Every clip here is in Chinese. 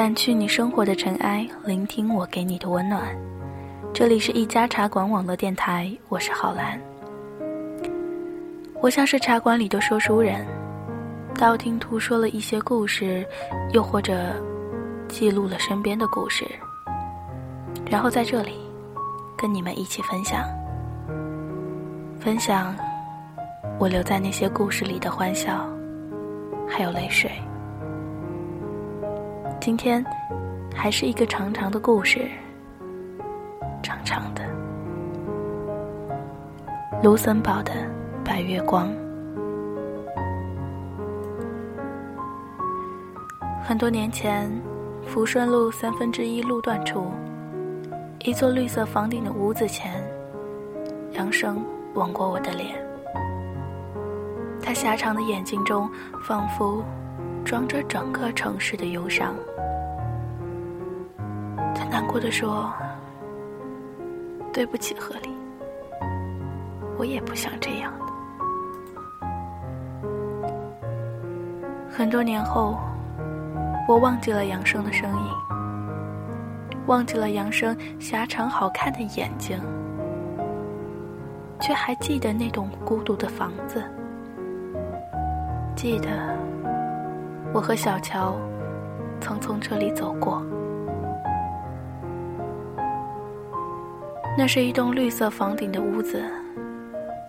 掸去你生活的尘埃，聆听我给你的温暖。这里是一家茶馆网络电台，我是郝兰。我像是茶馆里的说书人，道听途说了一些故事，又或者记录了身边的故事，然后在这里跟你们一起分享，分享我留在那些故事里的欢笑，还有泪水。今天，还是一个长长的故事，长长的。卢森堡的白月光。很多年前，福顺路三分之一路段处，一座绿色房顶的屋子前，杨生吻过我的脸。他狭长的眼睛中，仿佛装着整个城市的忧伤。他难过的说：“对不起，何里，我也不想这样的。”很多年后，我忘记了杨生的声音，忘记了杨生狭长好看的眼睛，却还记得那栋孤独的房子，记得我和小乔曾从这里走过。那是一栋绿色房顶的屋子，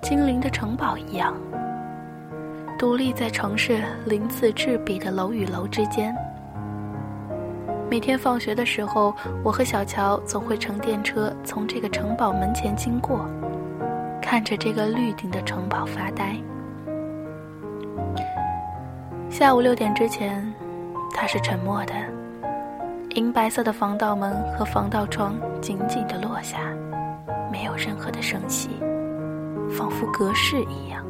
精灵的城堡一样，独立在城市鳞次栉比的楼与楼之间。每天放学的时候，我和小乔总会乘电车从这个城堡门前经过，看着这个绿顶的城堡发呆。下午六点之前，它是沉默的，银白色的防盗门和防盗窗紧紧的落下。没有任何的声息，仿佛隔世一样。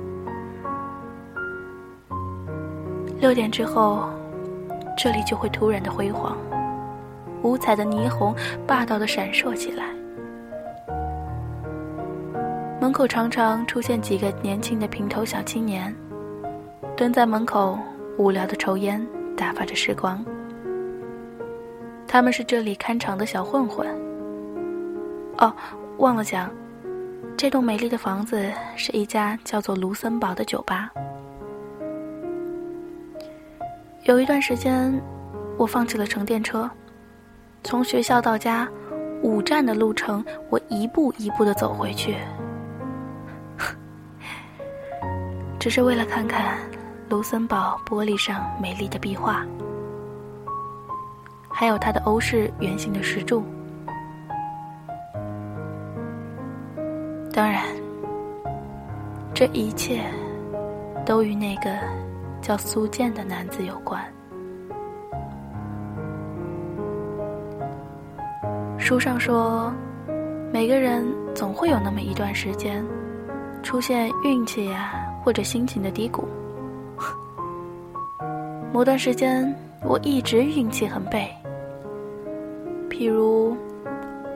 六点之后，这里就会突然的辉煌，五彩的霓虹霸道的闪烁起来。门口常常出现几个年轻的平头小青年，蹲在门口无聊的抽烟，打发着时光。他们是这里看场的小混混。哦。忘了讲，这栋美丽的房子是一家叫做卢森堡的酒吧。有一段时间，我放弃了乘电车，从学校到家五站的路程，我一步一步的走回去，只是为了看看卢森堡玻璃上美丽的壁画，还有它的欧式圆形的石柱。当然，这一切都与那个叫苏建的男子有关。书上说，每个人总会有那么一段时间，出现运气呀或者心情的低谷。某段时间，我一直运气很背，譬如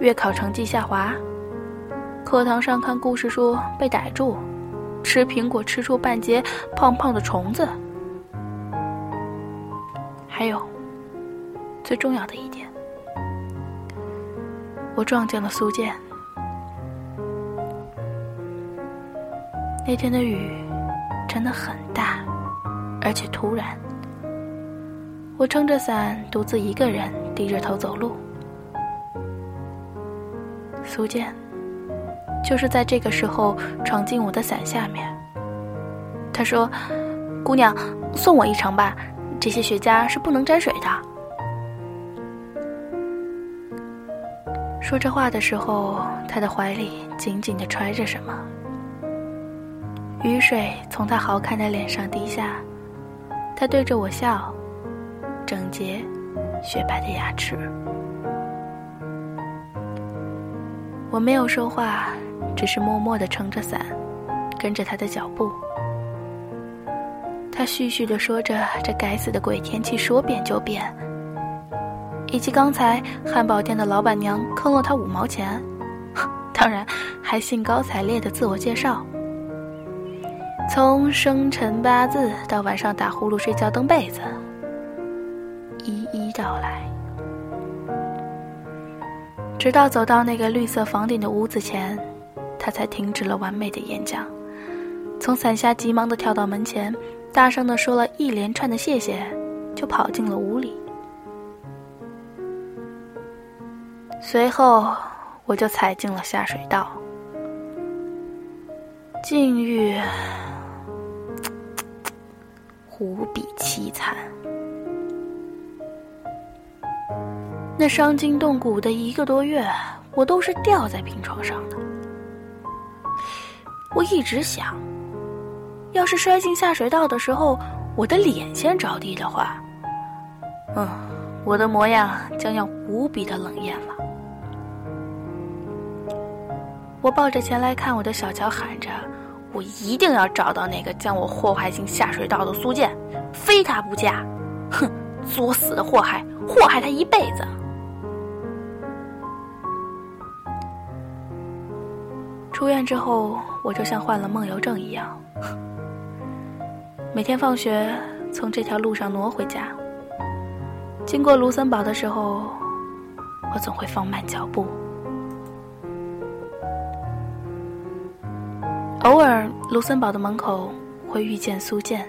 月考成绩下滑。课堂上看故事书被逮住，吃苹果吃出半截胖胖的虫子，还有最重要的一点，我撞见了苏建。那天的雨真的很大，而且突然，我撑着伞独自一个人低着头走路，苏建。就是在这个时候闯进我的伞下面。他说：“姑娘，送我一程吧，这些雪茄是不能沾水的。”说这话的时候，他的怀里紧紧的揣着什么。雨水从他好看的脸上滴下，他对着我笑，整洁、雪白的牙齿。我没有说话，只是默默的撑着伞，跟着他的脚步。他絮絮的说着这该死的鬼天气说变就变，以及刚才汉堡店的老板娘坑了他五毛钱，当然还兴高采烈的自我介绍。从生辰八字到晚上打呼噜睡觉蹬被子，一一道来，直到走到那个绿色房顶的屋子前，他才停止了完美的演讲，从伞下急忙的跳到门前，大声的说了一连串的谢谢，就跑进了屋里。随后，我就踩进了下水道，境遇。无比凄惨，那伤筋动骨的一个多月，我都是吊在病床上的。我一直想，要是摔进下水道的时候，我的脸先着地的话，嗯，我的模样将要无比的冷艳了。我抱着前来看我的小乔，喊着。我一定要找到那个将我祸害进下水道的苏建，非他不嫁！哼，作死的祸害，祸害他一辈子。出院之后，我就像患了梦游症一样，每天放学从这条路上挪回家。经过卢森堡的时候，我总会放慢脚步。偶尔，卢森堡的门口会遇见苏建，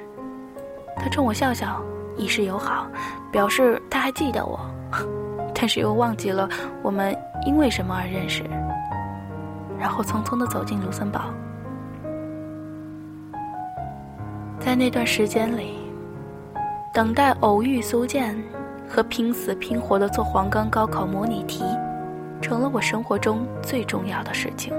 他冲我笑笑，以示友好，表示他还记得我，但是又忘记了我们因为什么而认识，然后匆匆的走进卢森堡。在那段时间里，等待偶遇苏建和拼死拼活的做黄冈高考模拟题，成了我生活中最重要的事情。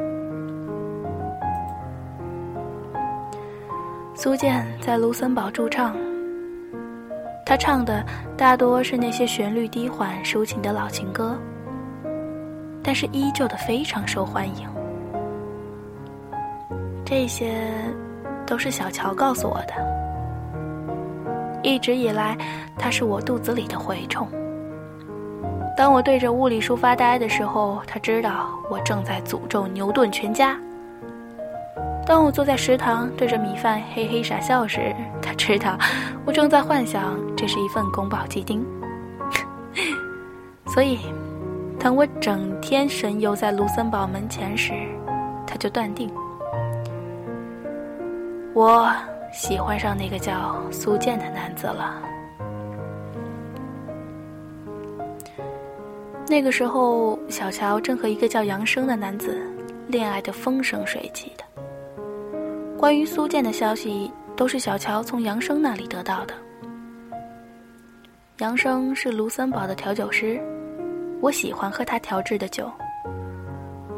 苏建在卢森堡驻唱，他唱的大多是那些旋律低缓、抒情的老情歌，但是依旧的非常受欢迎。这些都是小乔告诉我的。一直以来，他是我肚子里的蛔虫。当我对着物理书发呆的时候，他知道我正在诅咒牛顿全家。当我坐在食堂对着米饭嘿嘿傻笑时，他知道我正在幻想这是一份宫保鸡丁。所以，当我整天神游在卢森堡门前时，他就断定我喜欢上那个叫苏建的男子了。那个时候，小乔正和一个叫杨生的男子恋爱的风生水起的。关于苏建的消息，都是小乔从杨生那里得到的。杨生是卢森堡的调酒师，我喜欢喝他调制的酒，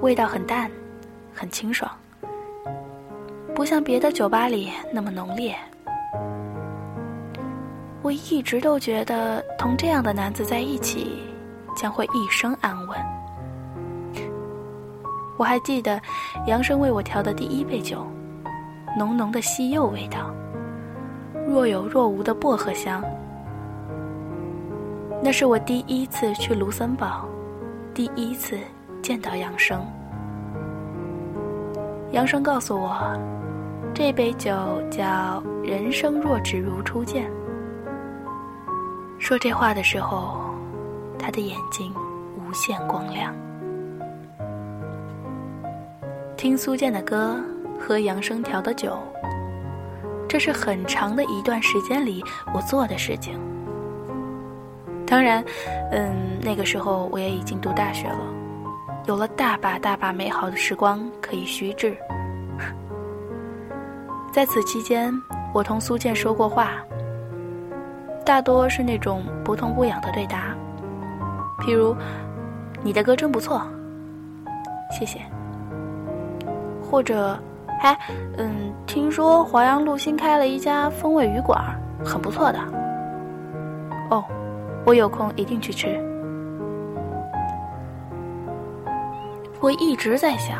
味道很淡，很清爽，不像别的酒吧里那么浓烈。我一直都觉得同这样的男子在一起，将会一生安稳。我还记得杨生为我调的第一杯酒。浓浓的西柚味道，若有若无的薄荷香。那是我第一次去卢森堡，第一次见到杨生。杨生告诉我，这杯酒叫“人生若只如初见”。说这话的时候，他的眼睛无限光亮。听苏建的歌。喝杨生调的酒，这是很长的一段时间里我做的事情。当然，嗯，那个时候我也已经读大学了，有了大把大把美好的时光可以虚掷。在此期间，我同苏建说过话，大多是那种不痛不痒的对答，譬如“你的歌真不错，谢谢”，或者。哎，嗯，听说华阳路新开了一家风味鱼馆，很不错的。哦，我有空一定去吃。我一直在想，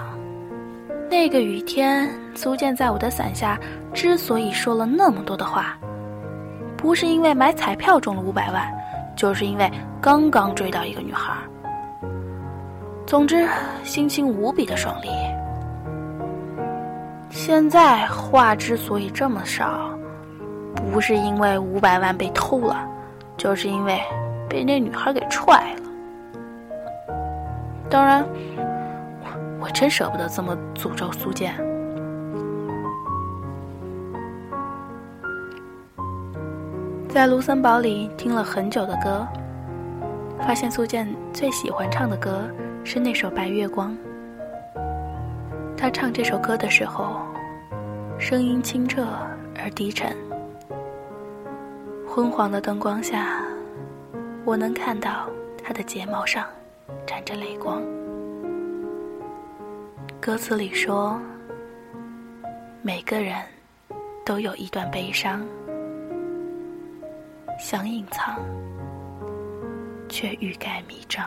那个雨天，苏建在我的伞下之所以说了那么多的话，不是因为买彩票中了五百万，就是因为刚刚追到一个女孩。总之，心情无比的爽利。现在话之所以这么少，不是因为五百万被偷了，就是因为被那女孩给踹了。当然。我真舍不得这么诅咒苏建。在卢森堡里听了很久的歌，发现苏建最喜欢唱的歌是那首《白月光》。他唱这首歌的时候，声音清澈而低沉。昏黄的灯光下，我能看到他的睫毛上沾着泪光。歌词里说：“每个人都有一段悲伤，想隐藏，却欲盖弥彰。”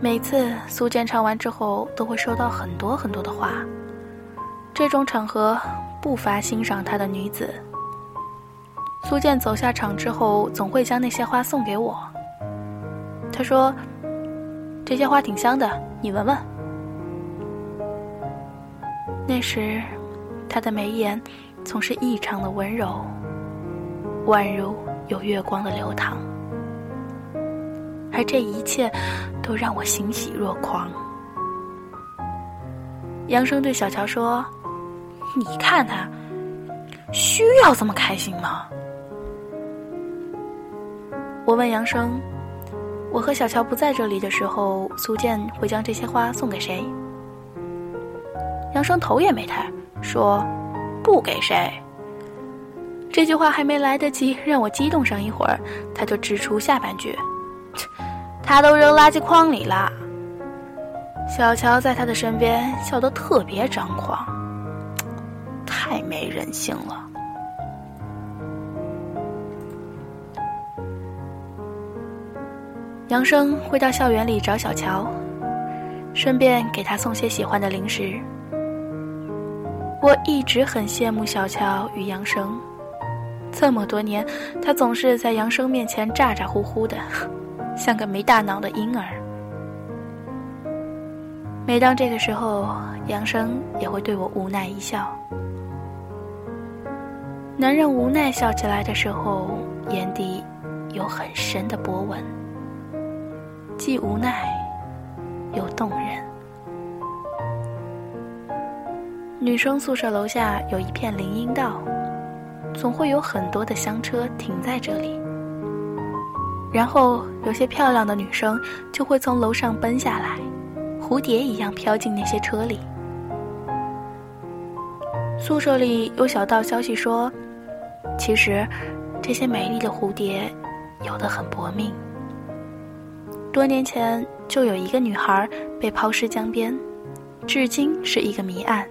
每次苏建唱完之后，都会收到很多很多的花。这种场合不乏欣赏他的女子。苏建走下场之后，总会将那些花送给我。他说：“这些花挺香的，你闻闻。”那时，他的眉眼总是异常的温柔，宛如有月光的流淌，而这一切都让我欣喜若狂。杨生对小乔说：“你看他，需要这么开心吗？”我问杨生。我和小乔不在这里的时候，苏建会将这些花送给谁？杨生头也没抬，说：“不给谁。”这句话还没来得及让我激动上一会儿，他就指出下半句：“他都扔垃圾筐里了。”小乔在他的身边笑得特别张狂，太没人性了。杨生会到校园里找小乔，顺便给他送些喜欢的零食。我一直很羡慕小乔与杨生，这么多年，他总是在杨生面前咋咋呼呼的，像个没大脑的婴儿。每当这个时候，杨生也会对我无奈一笑。男人无奈笑起来的时候，眼底有很深的波纹。既无奈，又动人。女生宿舍楼下有一片林荫道，总会有很多的香车停在这里。然后有些漂亮的女生就会从楼上奔下来，蝴蝶一样飘进那些车里。宿舍里有小道消息说，其实这些美丽的蝴蝶有的很薄命。多年前就有一个女孩被抛尸江边，至今是一个谜案。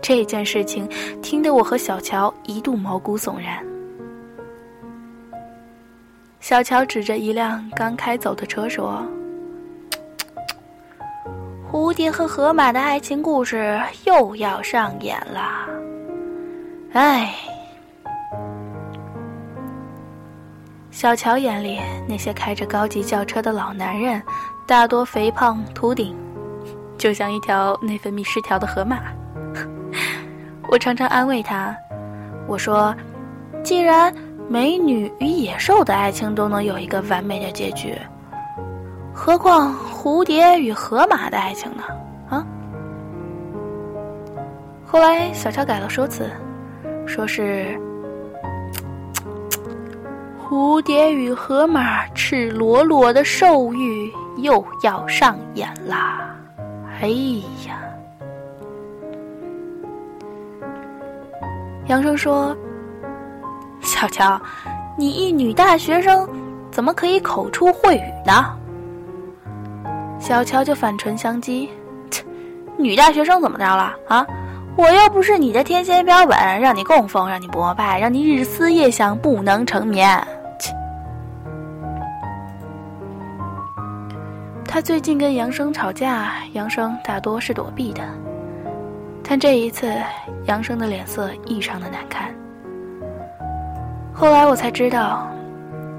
这件事情听得我和小乔一度毛骨悚然。小乔指着一辆刚开走的车说：“蝴蝶和河马的爱情故事又要上演了。”哎。小乔眼里那些开着高级轿车的老男人，大多肥胖秃顶，就像一条内分泌失调的河马。我常常安慰他，我说：“既然美女与野兽的爱情都能有一个完美的结局，何况蝴蝶与河马的爱情呢？”啊！后来小乔改了说辞，说是。蝴蝶与河马赤裸裸的兽欲又要上演啦！哎呀，杨生说：“小乔，你一女大学生，怎么可以口出秽语呢？”小乔就反唇相讥：“切，女大学生怎么着了啊？我又不是你的天仙标本，让你供奉，让你膜拜，让你日思夜想，不能成眠。”他最近跟杨生吵架，杨生大多是躲避的，但这一次，杨生的脸色异常的难看。后来我才知道，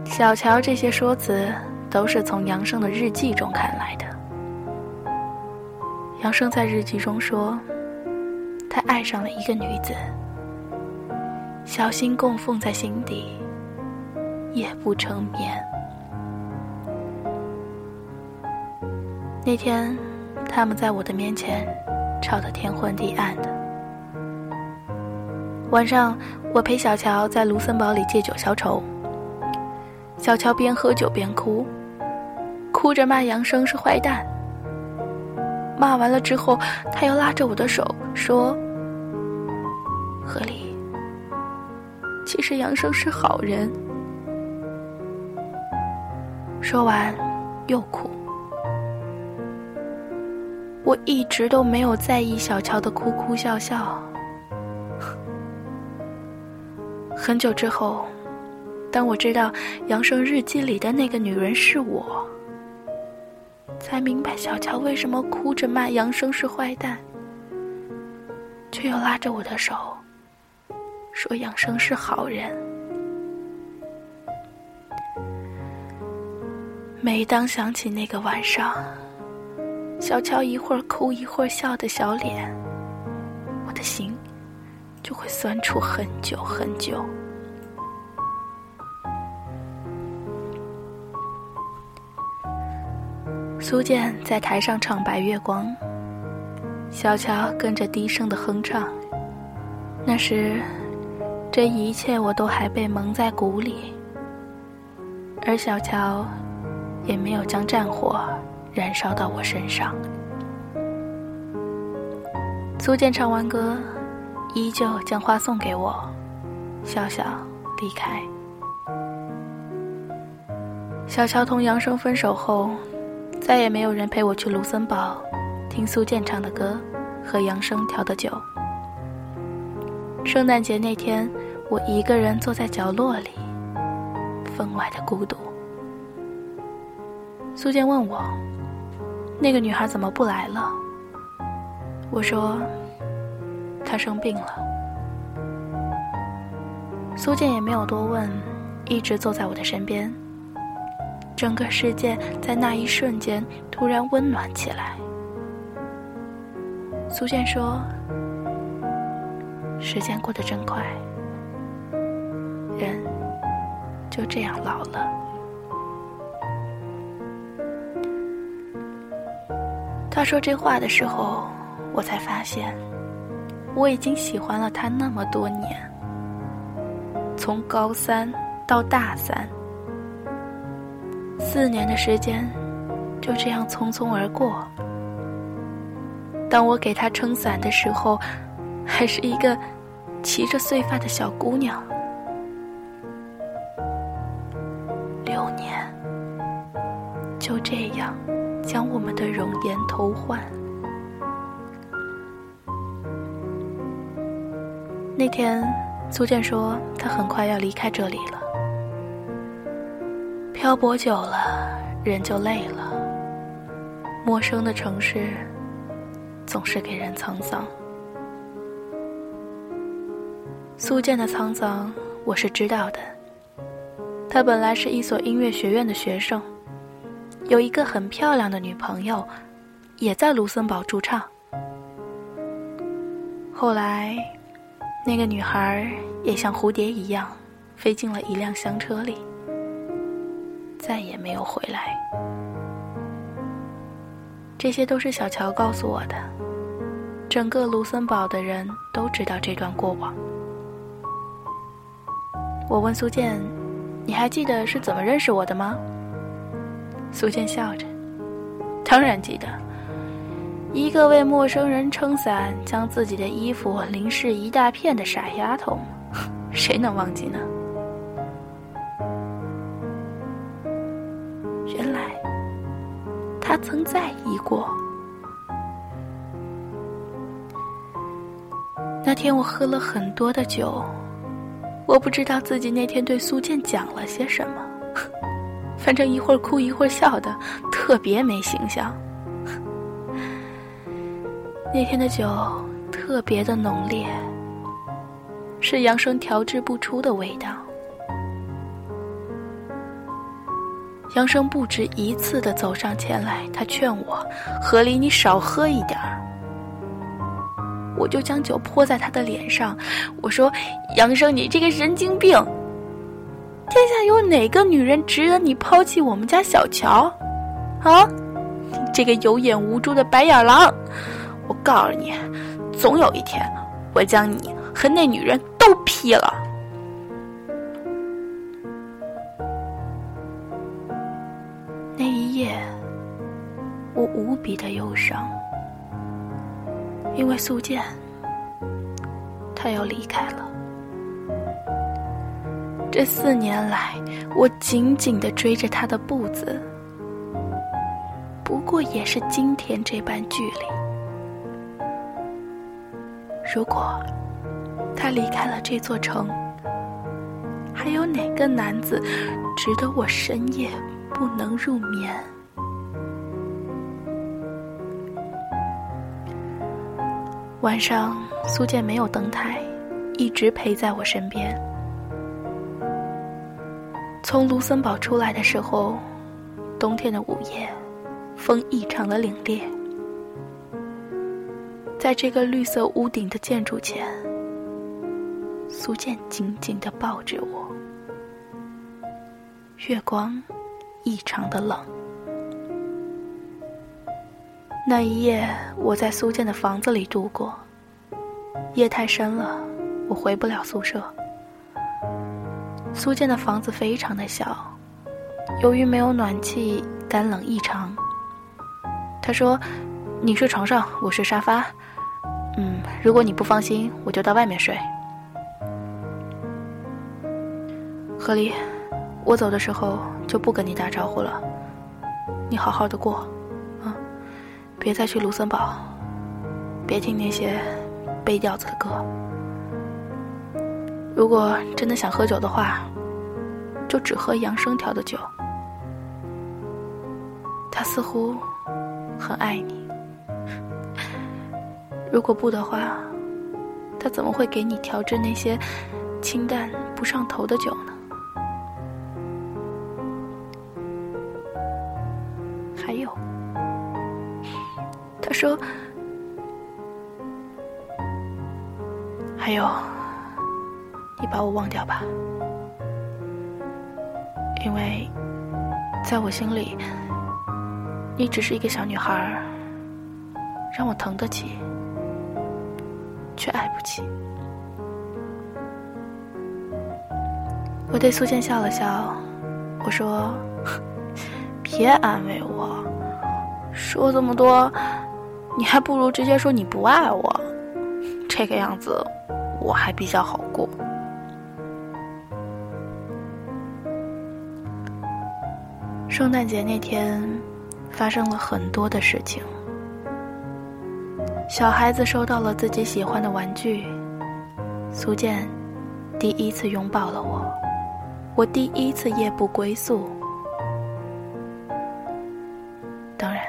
小乔这些说辞都是从杨生的日记中看来的。杨生在日记中说，他爱上了一个女子，小心供奉在心底，也不成眠。那天，他们在我的面前吵得天昏地暗的。晚上，我陪小乔在卢森堡里借酒消愁。小乔边喝酒边哭，哭着骂杨生是坏蛋。骂完了之后，他又拉着我的手说：“何丽，其实杨生是好人。”说完，又哭。我一直都没有在意小乔的哭哭笑笑。很久之后，当我知道杨生日记里的那个女人是我，才明白小乔为什么哭着骂杨生是坏蛋，却又拉着我的手，说杨生是好人。每当想起那个晚上，小乔一会儿哭一会儿笑的小脸，我的心。就会酸楚很久很久。苏建在台上唱《白月光》，小乔跟着低声的哼唱。那时，这一切我都还被蒙在鼓里，而小乔也没有将战火燃烧到我身上。苏建唱完歌。依旧将花送给我，笑笑离开。小乔同杨生分手后，再也没有人陪我去卢森堡，听苏建唱的歌，和杨生调的酒。圣诞节那天，我一个人坐在角落里，分外的孤独。苏建问我：“那个女孩怎么不来了？”我说。她生病了，苏建也没有多问，一直坐在我的身边。整个世界在那一瞬间突然温暖起来。苏建说：“时间过得真快，人就这样老了。”他说这话的时候，我才发现。我已经喜欢了他那么多年，从高三到大三，四年的时间就这样匆匆而过。当我给他撑伞的时候，还是一个骑着碎发的小姑娘。六年，就这样将我们的容颜偷换。那天，苏建说他很快要离开这里了。漂泊久了，人就累了。陌生的城市，总是给人沧桑。苏建的沧桑，我是知道的。他本来是一所音乐学院的学生，有一个很漂亮的女朋友，也在卢森堡驻唱。后来。那个女孩也像蝴蝶一样，飞进了一辆厢车里，再也没有回来。这些都是小乔告诉我的。整个卢森堡的人都知道这段过往。我问苏建：“你还记得是怎么认识我的吗？”苏建笑着：“当然记得。”一个为陌生人撑伞、将自己的衣服淋湿一大片的傻丫头，谁能忘记呢？原来，他曾在意过。那天我喝了很多的酒，我不知道自己那天对苏建讲了些什么，反正一会儿哭一会儿笑的，特别没形象。那天的酒特别的浓烈，是杨生调制不出的味道。杨生不止一次的走上前来，他劝我：“何离，你少喝一点儿。”我就将酒泼在他的脸上，我说：“杨生，你这个神经病！天下有哪个女人值得你抛弃我们家小乔？啊，你这个有眼无珠的白眼狼！我告诉你，总有一天，我将你和那女人都劈了。”那一夜，我无比的忧伤。因为苏建，他要离开了。这四年来，我紧紧的追着他的步子，不过也是今天这般距离。如果他离开了这座城，还有哪个男子值得我深夜不能入眠？晚上，苏建没有登台，一直陪在我身边。从卢森堡出来的时候，冬天的午夜，风异常的凛冽。在这个绿色屋顶的建筑前，苏建紧紧的抱着我。月光异常的冷。那一夜，我在苏建的房子里度过。夜太深了，我回不了宿舍。苏建的房子非常的小，由于没有暖气，干冷异常。他说：“你睡床上，我睡沙发。嗯，如果你不放心，我就到外面睡。”何离，我走的时候就不跟你打招呼了。你好好的过。啊别再去卢森堡，别听那些背调子的歌。如果真的想喝酒的话，就只喝杨生调的酒。他似乎很爱你。如果不的话，他怎么会给你调制那些清淡不上头的酒呢？还有。他说：“还有，你把我忘掉吧，因为在我心里，你只是一个小女孩，让我疼得起，却爱不起。”我对苏建笑了笑，我说：“别安慰我，说这么多。”你还不如直接说你不爱我，这个样子我还比较好过。圣诞节那天发生了很多的事情，小孩子收到了自己喜欢的玩具，苏建第一次拥抱了我，我第一次夜不归宿。当然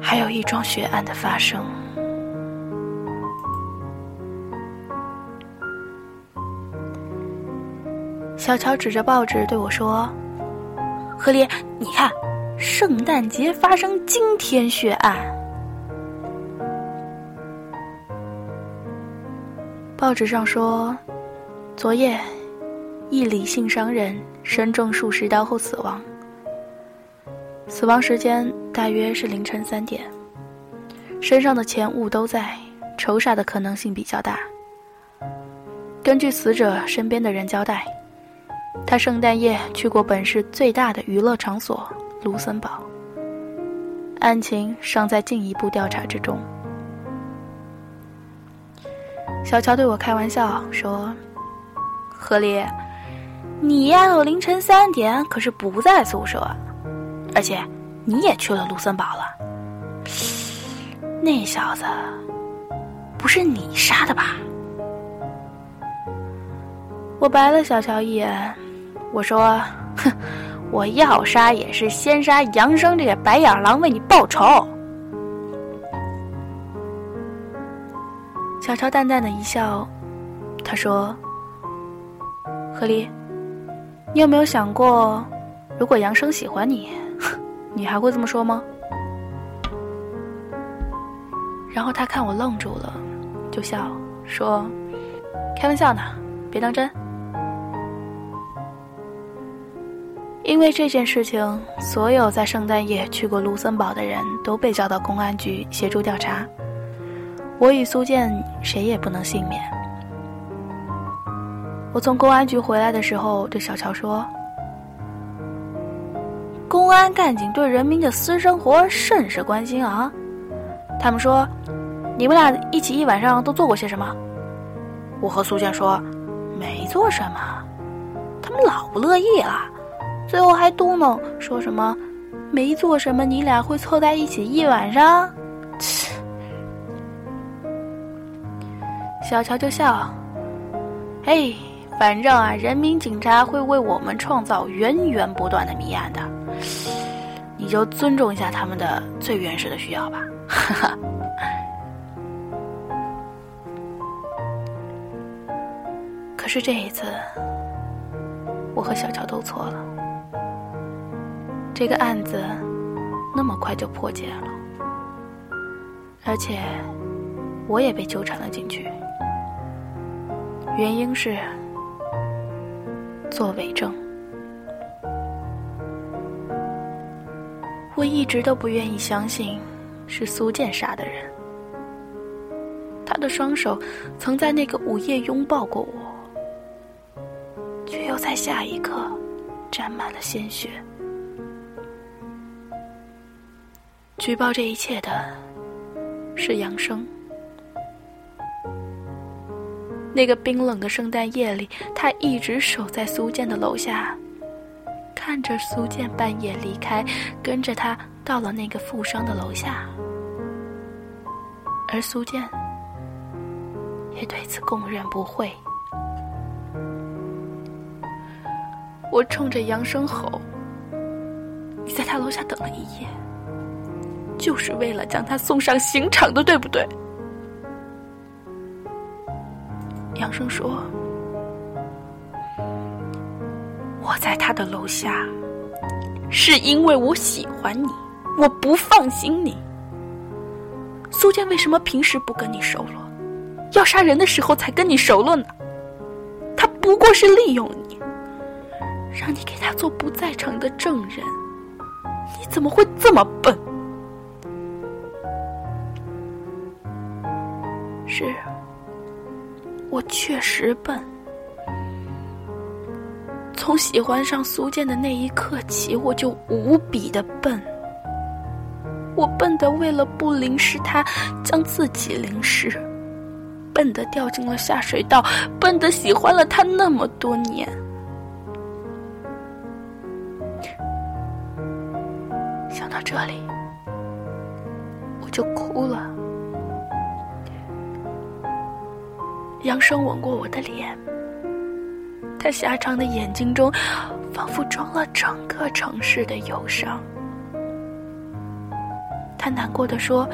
还有一桩血案的发生。小乔指着报纸对我说：“何丽，你看，圣诞节发生惊天血案。报纸上说，昨夜一李姓商人身中数十刀后死亡。”死亡时间大约是凌晨三点，身上的钱物都在，仇杀的可能性比较大。根据死者身边的人交代，他圣诞夜去过本市最大的娱乐场所卢森堡。案情尚在进一步调查之中。小乔对我开玩笑说：“何丽，你丫头凌晨三点可是不在宿舍。”而且你也去了卢森堡了。那小子不是你杀的吧？我白了小乔一眼，我说：“哼，我要杀也是先杀杨生这个白眼狼，为你报仇。”小乔淡淡的一笑，他说：“何离，你有没有想过，如果杨生喜欢你，你还会这么说吗？”然后他看我愣住了，就笑说：“开玩笑呢，别当真。”因为这件事情，所有在圣诞夜去过卢森堡的人都被叫到公安局协助调查。我与苏建谁也不能幸免。我从公安局回来的时候，对小乔说：“公安干警对人民的私生活甚是关心啊。”他们说：“你们俩一起一晚上都做过些什么？”我和苏建说：“没做什么。”他们老不乐意了，最后还嘟囔说什么：“没做什么，你俩会凑在一起一晚上？”切。小乔就笑，嘿，反正啊，人民警察会为我们创造源源不断的谜案的，你就尊重一下他们的最原始的需要吧。哈哈。可是这一次，我和小乔都错了，这个案子那么快就破解了，而且我也被纠缠了进去。原因是做伪证，我一直都不愿意相信是苏建杀的人。他的双手曾在那个午夜拥抱过我，却又在下一刻沾满了鲜血。举报这一切的是杨生。那个冰冷的圣诞夜里，他一直守在苏建的楼下，看着苏建半夜离开，跟着他到了那个富商的楼下，而苏建也对此供认不讳。我冲着杨生吼：“你在他楼下等了一夜，就是为了将他送上刑场的，对不对？”杨生说：“我在他的楼下，是因为我喜欢你，我不放心你。苏建为什么平时不跟你熟络，要杀人的时候才跟你熟络呢？他不过是利用你，让你给他做不在场的证人。你怎么会这么笨？是。”我确实笨。从喜欢上苏建的那一刻起，我就无比的笨。我笨的为了不淋湿他，将自己淋湿；笨的掉进了下水道；笨的喜欢了他那么多年。想到这里，我就哭了。杨生吻过我的脸，他狭长的眼睛中，仿佛装了整个城市的忧伤。他难过的说：“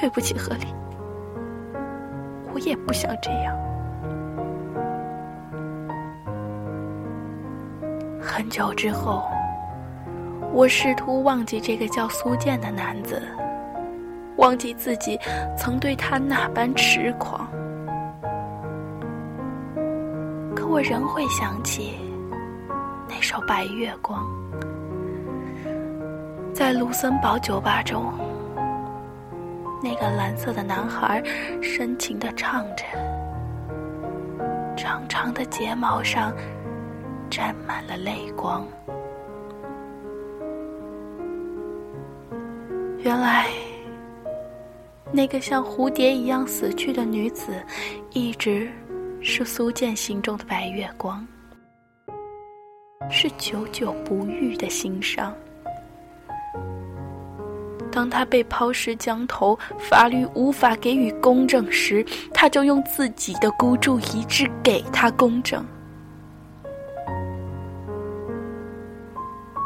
对不起，何丽，我也不想这样。”很久之后，我试图忘记这个叫苏建的男子。忘记自己曾对他那般痴狂，我仍会想起那首《白月光》，在卢森堡酒吧中，那个蓝色的男孩深情的唱着，长长的睫毛上沾满了泪光。原来。那个像蝴蝶一样死去的女子，一直是苏建心中的白月光。是久久不愈的心伤。当他被抛尸江头，法律无法给予公正时，他就用自己的孤注一掷给他公正。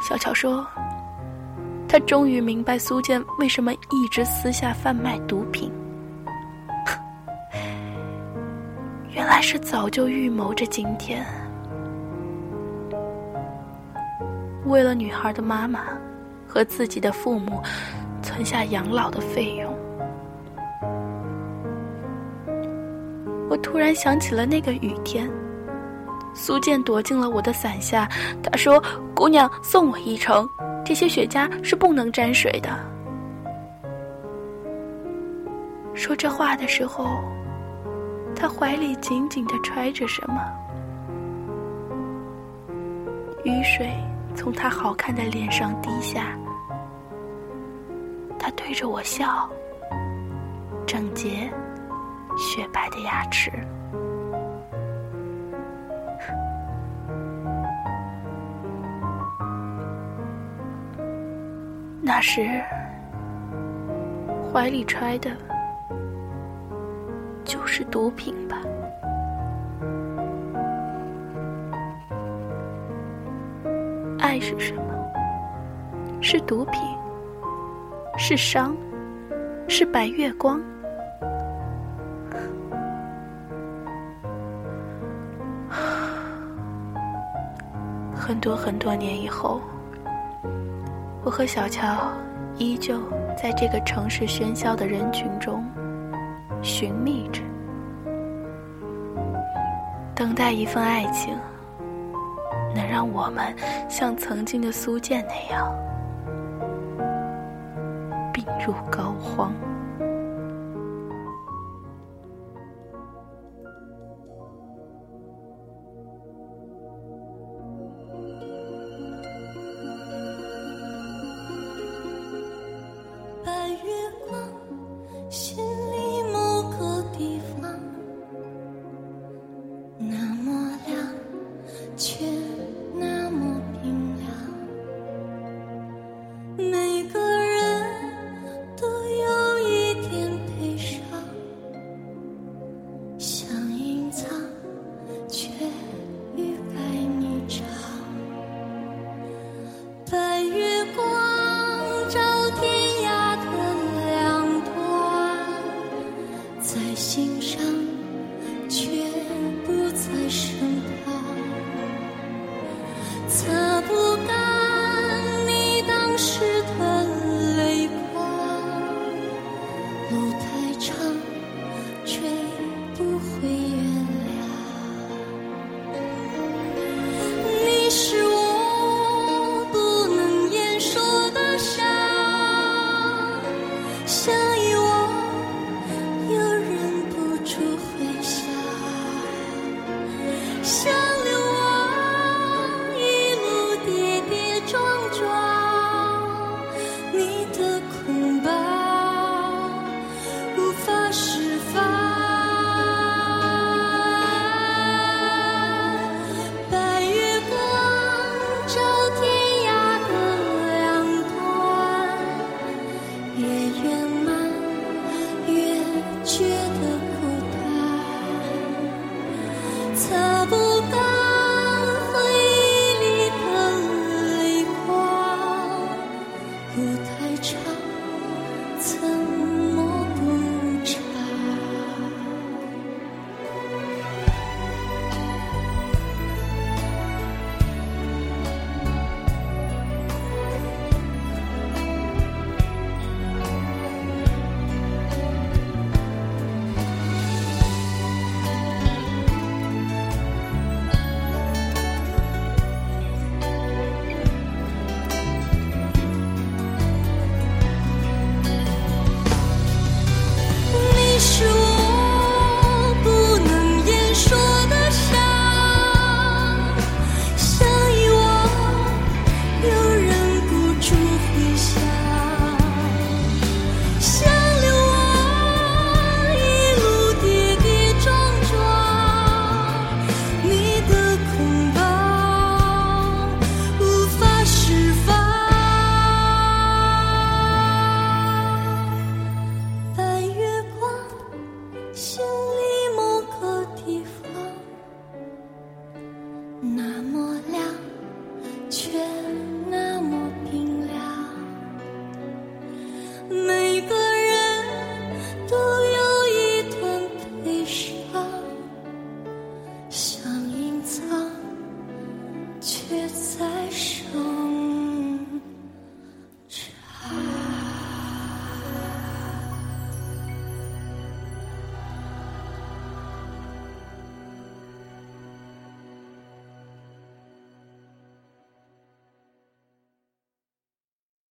小乔说：“他终于明白苏建为什么一直私下贩卖毒品，原来是早就预谋着今天，为了女孩的妈妈和自己的父母。”存下养老的费用。我突然想起了那个雨天，苏建躲进了我的伞下。他说：“姑娘，送我一程，这些雪茄是不能沾水的。”说这话的时候，他怀里紧紧的揣着什么，雨水从他好看的脸上滴下。他对着我笑，整洁、雪白的牙齿。那时，怀里揣的就是毒品吧？爱是什么？是毒品。是伤，是白月光。很多很多年以后，我和小乔依旧在这个城市喧嚣的人群中寻觅着，等待一份爱情，能让我们像曾经的苏建那样。病入膏肓。却